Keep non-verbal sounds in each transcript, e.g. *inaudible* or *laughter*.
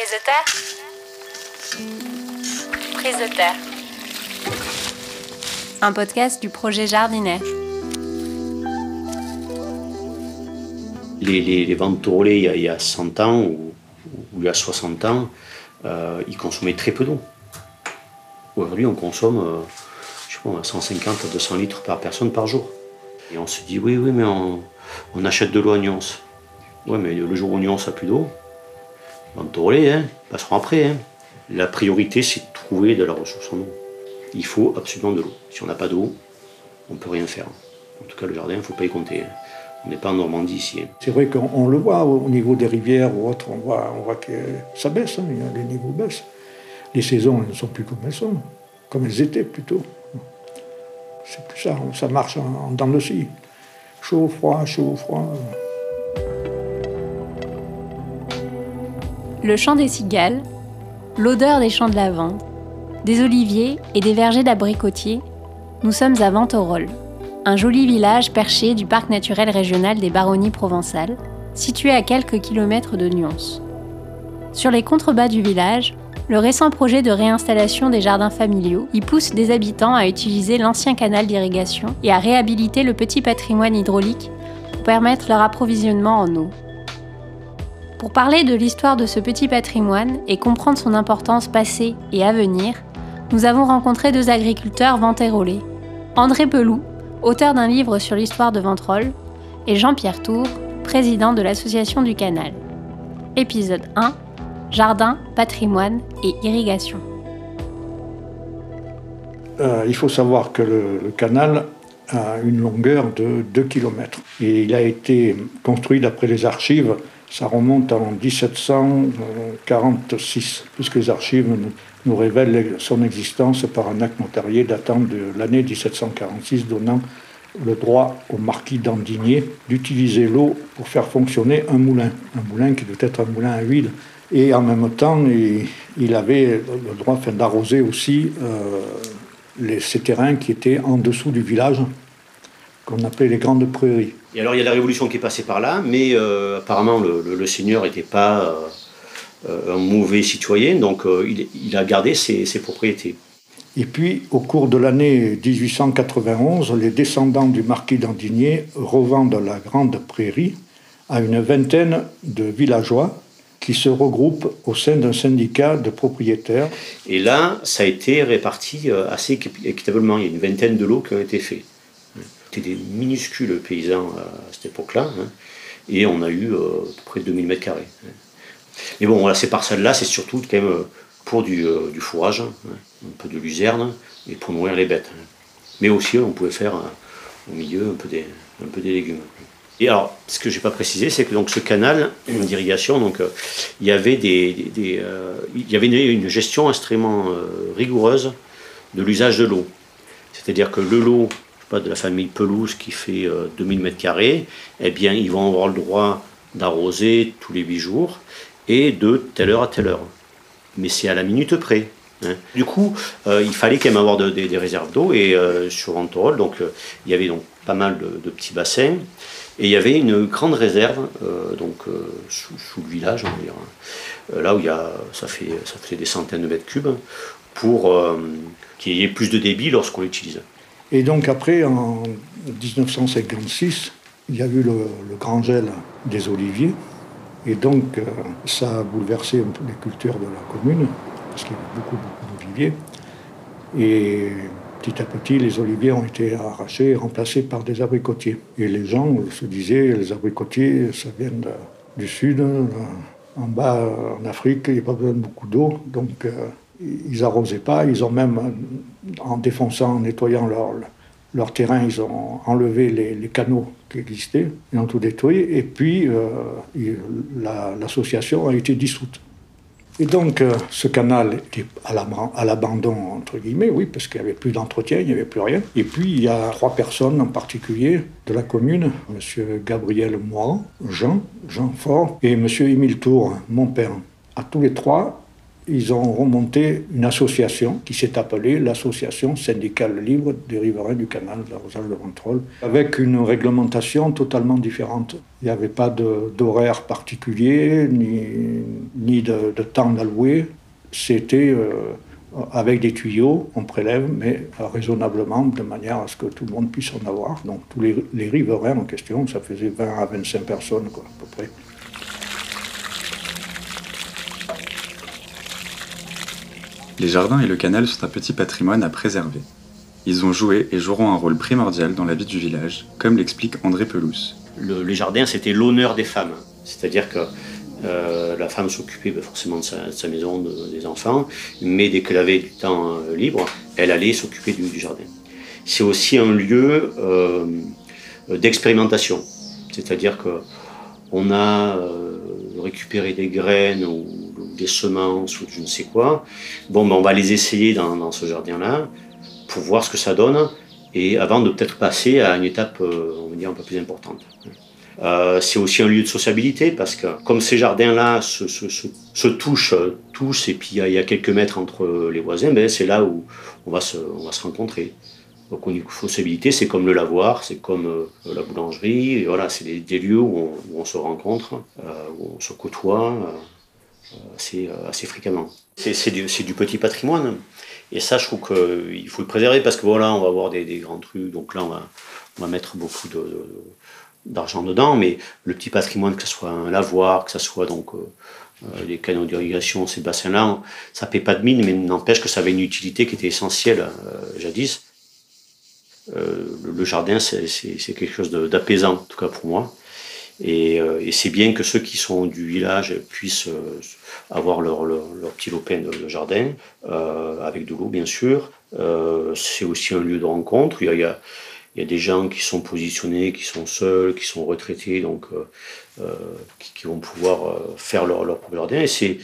Prise de terre Prise de terre. Un podcast du projet Jardinet. Les, les, les ventes il y, a, il y a 100 ans ou, ou il y a 60 ans, euh, ils consommaient très peu d'eau. Aujourd'hui, on consomme euh, je sais pas, 150 à 200 litres par personne par jour. Et on se dit, oui, oui, mais on, on achète de l'eau à Nyons. Oui, mais le jour où Nyons n'a plus d'eau, Ventolé, hein, passeront après. Hein. La priorité, c'est de trouver de la ressource en eau. Il faut absolument de l'eau. Si on n'a pas d'eau, on ne peut rien faire. En tout cas, le jardin, il ne faut pas y compter. hein. On n'est pas en Normandie ici. hein. C'est vrai qu'on on le voit au au niveau des rivières ou autres, on voit, que ça baisse, les niveaux baissent. Les saisons ne sont plus comme elles sont, comme elles étaient plutôt. C'est plus ça, ça marche en, dents de scie. Chaud, froid, chaud, froid. Le chant des cigales, l'odeur des champs de lavande, des oliviers et des vergers d'abricotiers, nous sommes à Ventorol, un joli village perché du parc naturel régional des Baronnies provençales, situé à quelques kilomètres de Nyons. Sur les contrebas du village, le récent projet de réinstallation des jardins familiaux y pousse des habitants à utiliser l'ancien canal d'irrigation et à réhabiliter le petit patrimoine hydraulique pour permettre leur approvisionnement en eau. Pour parler de l'histoire de ce petit patrimoine et comprendre son importance passée et à venir, nous avons rencontré deux agriculteurs ventérolais. André Peloux, auteur d'un livre sur l'histoire de Ventrolles, et Jean-Pierre Tour, président de l'Association du Canal. Épisode 1 Jardin, patrimoine et irrigation. Euh, il faut savoir que le, le canal a une longueur de 2 km. Et il a été construit d'après les archives, ça remonte en 1746, puisque les archives nous, révèlent son existence par un acte notarié datant de l'année 1746, donnant le droit au marquis d'Andigné d'utiliser l'eau pour faire fonctionner un moulin, un moulin qui doit être un moulin à huile. Et en même temps, il, avait le droit d'arroser aussi euh, ces terrains qui étaient en dessous du village, qu'on appelait les grandes prairies. Et alors, il y a la Révolution qui est passée par là, mais euh, apparemment, le, le- le seigneur n'était pas euh, un mauvais citoyen, donc euh, il, il a gardé ses, ses propriétés. Et puis, au cours de l'année 1891, les descendants du marquis d'Andigné revendent la grande prairie à une vingtaine de villageois qui se regroupent au sein d'un syndicat de propriétaires. Et là, ça a été réparti assez équi- équitablement. Il y a une vingtaine de lots qui ont été faits. C'était des minuscules paysans euh, à cette époque-là. hein. Et on a eu euh, à peu près 2000 mètres carrés. hein. Mais bon, voilà, ces parcelles-là, c'est surtout quand même euh, pour du, fourrage, hein, un peu de luzerne, et pour nourrir les bêtes. Mais aussi, on pouvait faire au milieu un peu des, légumes. Et alors, ce que j'ai pas précisé, c'est que donc ce canal d'irrigation, il y avait des, y avait une, gestion extrêmement rigoureuse de l'usage de l'eau. C'est-à-dire que le lot, je de la famille Pelouse qui fait euh, 2000 mètres carrés, eh bien, ils vont avoir le droit d'arroser tous les 8 jours et de telle heure à telle heure. Mais c'est à la minute près. hein. Du coup, euh, il fallait quand même avoir de- des- réserves d'eau et euh, sur Ventorol, donc euh, il y avait donc pas mal de, petits bassins et il y avait une grande réserve euh, donc euh, sous, le village, on dire, hein. Euh, là où ça fait ça fait des centaines de mètres cubes pour euh, qu'il y ait plus de débit lorsqu'on l'utilise. Et donc après, en 1956, il y a eu le, grand gel des oliviers. Et donc, euh, ça a bouleversé un peu les cultures de la commune, parce qu'il y avait beaucoup, beaucoup d'oliviers. Et petit à petit, les oliviers ont été arrachés et remplacés par des abricotiers. Et les gens se disaient, les abricotiers, ça vient du sud. euh, En bas, en Afrique, il n'y a pas besoin de beaucoup d'eau. Donc, euh, ils arrosaient pas. Ils ont même, en défonçant, en nettoyant leur, leur terrain, ils ont enlevé les, canaux qui existaient, ils ont tout détruit. Et puis, euh, l'association a été dissoute. Et donc, euh, ce canal était à l'abandon, entre guillemets, oui, parce qu'il n'y avait plus d'entretien, il n'y avait plus rien. Et puis, il y a trois personnes en particulier de la commune, M. Gabriel Moiran, Jean, Jean Fort, et M. Émile Tour, mon père. À tous les trois, ils ont remonté une association qui s'est appelée l'Association syndicale libre des riverains du canal de la Rosage de Ventrol, avec une réglementation totalement différente. Il n'y avait pas d'horaire particulier, ni, ni de, temps alloué. C'était euh, avec des tuyaux, on prélève, mais raisonnablement, de manière à ce que tout le monde puisse en avoir. Donc tous les, riverains en question, ça faisait 20 à 25 personnes, à peu près. Les jardins et le canal sont un petit patrimoine à préserver. Ils ont joué et joueront un rôle primordial dans la vie du village, comme l'explique André Pelouse. Le, les jardins, c'était l'honneur des femmes. C'est-à-dire que euh, la femme s'occupait ben, forcément de sa, maison, des enfants, mais dès qu'elle avait du temps euh, libre, elle allait s'occuper du, jardin. C'est aussi un lieu euh, d'expérimentation. C'est-à-dire qu'on a récupéré des graines ou des semences ou je ne sais quoi. Bon, ben, on va les essayer dans, ce jardin-là pour voir ce que ça donne et avant de peut-être passer à une étape, euh, on va dire, un peu plus importante. Euh, c'est aussi un lieu de sociabilité parce que comme ces jardins-là se, touchent tous et puis il y, a quelques mètres entre les voisins, ben, c'est là où on va se, on va se rencontrer. Donc au sociabilité, c'est comme le lavoir, c'est comme euh, la boulangerie, voilà, c'est des, lieux où on, se rencontre, où on se côtoie. Euh, assez, euh, fréquemment. C'est du, petit patrimoine. Et ça, je trouve qu'il faut le préserver parce que voilà, on va avoir des, grands trucs. Donc là, on va, mettre beaucoup d'argent dedans. Mais le petit patrimoine, que ce soit un lavoir, que ce soit donc euh, les canaux d'irrigation, ces bassins-là, ça ne paie pas de mine, mais n'empêche que ça avait une utilité qui était essentielle jadis. le jardin, c'est quelque chose d'apaisant, en tout cas pour moi. Euh, et, c'est bien que ceux qui sont du village puissent euh, avoir leur, leur, petit lopin de, jardin, euh, avec de l'eau bien sûr. c'est aussi un lieu de rencontre. Il y, a, il y, a, des gens qui sont positionnés, qui sont seuls, qui sont retraités, donc qui, vont pouvoir faire leur, leur propre jardin. Et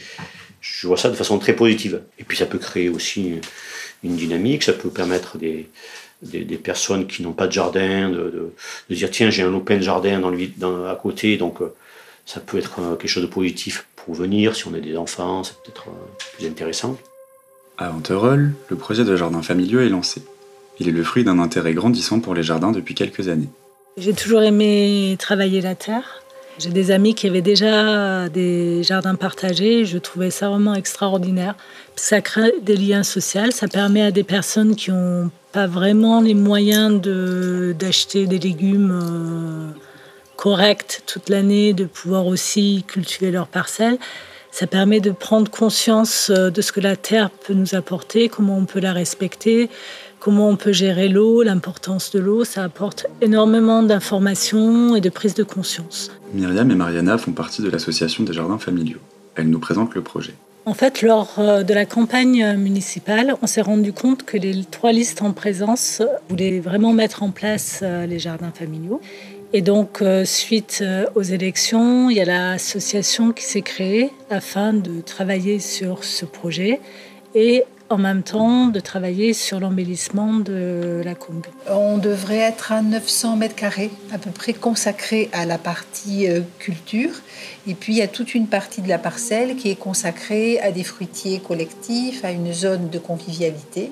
je vois ça de façon très positive. Et puis ça peut créer aussi une dynamique, ça peut permettre des, des, personnes qui n'ont pas de jardin, de, dire tiens j'ai un open jardin dans le, dans, à côté, donc euh, ça peut être euh, quelque chose de positif pour venir, si on a des enfants, c'est peut-être euh, plus intéressant. À Anterolles, le projet de jardin familiaux est lancé. Il est le fruit d'un intérêt grandissant pour les jardins depuis quelques années. J'ai toujours aimé travailler la terre. J'ai des amis qui avaient déjà des jardins partagés. Je trouvais ça vraiment extraordinaire. Ça crée des liens sociaux. Ça permet à des personnes qui n'ont pas vraiment les moyens d'acheter des légumes euh, corrects toute l'année, de pouvoir aussi cultiver leurs parcelles. Ça permet de prendre conscience euh, de ce que la terre peut nous apporter, comment on peut la respecter, comment on peut gérer l'eau, l'importance de l'eau. Ça apporte énormément d'informations et de prise de conscience. Myriam et Mariana font partie de l'association des jardins familiaux. Elles nous présentent le projet. En fait, lors euh, de la campagne municipale, on s'est rendu compte que les trois listes en présence voulaient vraiment mettre en place euh, les jardins familiaux. Et donc, euh, suite aux élections, il y a l'association qui s'est créée afin de travailler sur ce projet. Et en même temps de travailler sur l'embellissement de la Kong. On devrait être à 900 mètres carrés, à peu près consacrés à la partie euh, culture. Et puis il y a toute une partie de la parcelle qui est consacrée à des fruitiers collectifs, à une zone de convivialité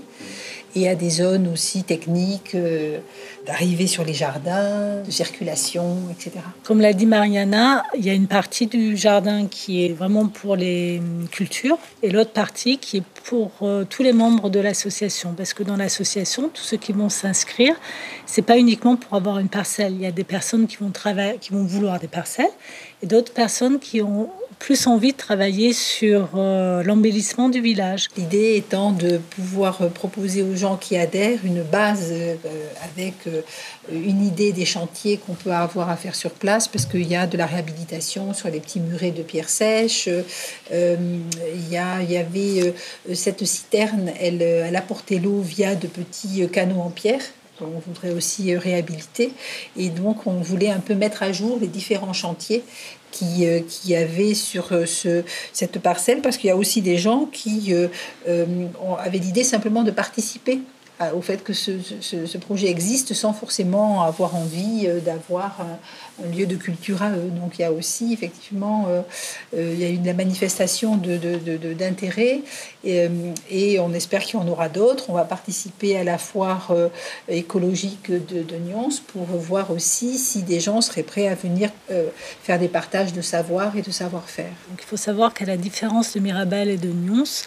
et à des zones aussi techniques euh, d'arrivée sur les jardins, de circulation, etc. Comme l'a dit Mariana, il y a une partie du jardin qui est vraiment pour les cultures et l'autre partie qui est pour euh, tous les membres de l'association. Parce que dans l'association, tous ceux qui vont s'inscrire, c'est pas uniquement pour avoir une parcelle. Il y a des personnes qui vont travailler, qui vont vouloir des parcelles et d'autres personnes qui ont plus envie de travailler sur euh, l'embellissement du village. L'idée étant de pouvoir euh, proposer aux gens qui adhèrent une base euh, avec une idée des chantiers qu'on peut avoir à faire sur place, parce qu'il y a de la réhabilitation sur les petits murets de pierre sèche. il, y y avait cette citerne, elle, elle apportait l'eau via de petits canaux en pierre on voudrait aussi réhabiliter. Et donc, on voulait un peu mettre à jour les différents chantiers qui, euh, avait sur euh, ce, cette parcelle, parce qu'il y a aussi des gens qui euh, avaient l'idée simplement de participer au fait que ce, projet existe sans forcément avoir envie d'avoir un, lieu de culture à eux. Donc il y a aussi effectivement il y a eu de la manifestation d'intérêt et, on espère qu'il y en aura d'autres. On va participer à la foire écologique de, de Nyons pour voir aussi si des gens seraient prêts à venir faire des partages de savoir et de savoir-faire. Il faut savoir qu'à la différence de Mirabel et de Nyons,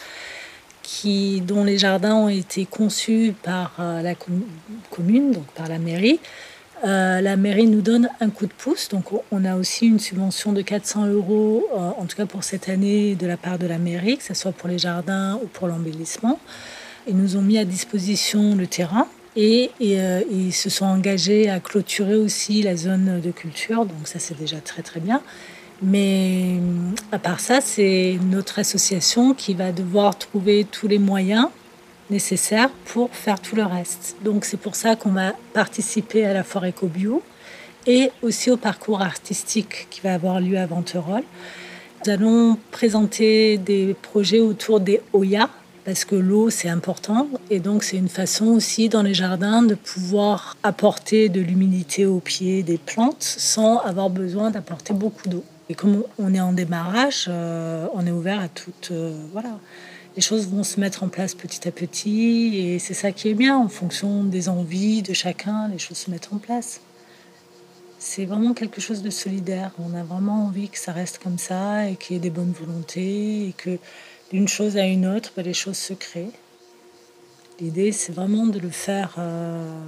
dont les jardins ont été conçus par euh, la commune, donc par la mairie. Euh, la mairie nous donne un coup de pouce, donc on a aussi une subvention de 400 euros, euh, en tout cas pour cette année, de la part de la mairie, que ce soit pour les jardins ou pour l'embellissement. Ils nous ont mis à disposition le terrain et ils se sont engagés à clôturer aussi la zone de culture, donc ça c'est déjà très très bien. Mais euh, à part ça, c'est notre association qui va devoir trouver tous les moyens nécessaires pour faire tout le reste. Donc c'est pour ça qu'on va participer à la forêt éco-bio et aussi au parcours artistique qui va avoir lieu à Venterolles. Nous allons présenter des projets autour des Oya, parce que l'eau c'est important et donc c'est une façon aussi dans les jardins de pouvoir apporter de l'humidité au pied des plantes sans avoir besoin d'apporter beaucoup d'eau. Et comme on est en démarrage, euh, on est ouvert à toutes. Euh, voilà. Les choses vont se mettre en place petit à petit et c'est ça qui est bien. En fonction des envies de chacun, les choses se mettent en place. C'est vraiment quelque chose de solidaire. On a vraiment envie que ça reste comme ça et qu'il y ait des bonnes volontés et que d'une chose à une autre, ben, les choses se créent. L'idée, c'est vraiment de le faire euh,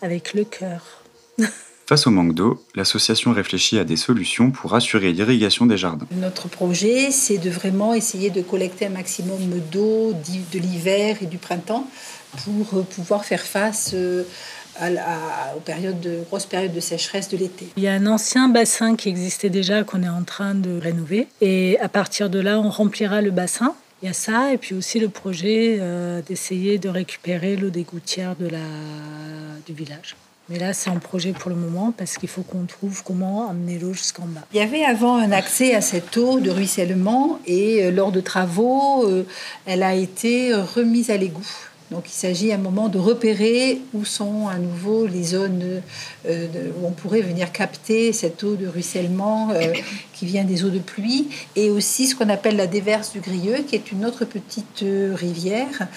avec le cœur. *laughs* Face au manque d'eau, l'association réfléchit à des solutions pour assurer l'irrigation des jardins. Notre projet, c'est de vraiment essayer de collecter un maximum d'eau de l'hiver et du printemps pour euh, pouvoir faire face euh, aux périodes de, grosses périodes de sécheresse de l'été. Il y a un ancien bassin qui existait déjà qu'on est en train de rénover et à partir de là, on remplira le bassin. Il y a ça et puis aussi le projet euh, d'essayer de récupérer l'eau des gouttières de la, du village. Mais là, c'est un projet pour le moment parce qu'il faut qu'on trouve comment amener l'eau jusqu'en bas. Il y avait avant un accès à cette eau de ruissellement et euh, lors de travaux, euh, elle a été remise à l'égout. Donc il s'agit à un moment de repérer où sont à nouveau les zones euh, où on pourrait venir capter cette eau de ruissellement euh, qui vient des eaux de pluie et aussi ce qu'on appelle la déverse du Grieux qui est une autre petite euh, rivière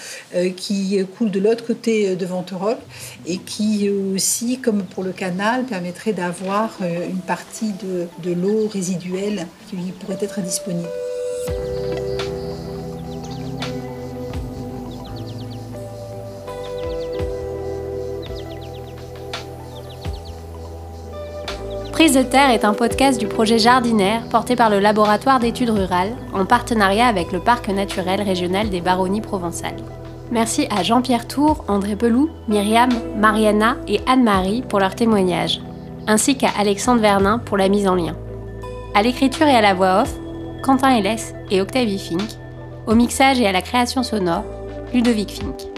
qui coule de l'autre côté de Venterolles et qui aussi comme pour le canal permettrait d'avoir une partie de, de l'eau résiduelle qui pourrait être disponible. Prise de terre est un podcast du projet Jardinaire porté par le laboratoire d'études rurales en partenariat avec le parc naturel régional des Baronnies provençales. Merci à Jean-Pierre Tour, André Pelou, Myriam, Mariana et Anne-Marie pour leur témoignage, ainsi qu'à Alexandre Vernin pour la mise en lien. À l'écriture et à la voix off, Quentin Hélès et Octavie Fink. Au mixage et à la création sonore, Ludovic Fink.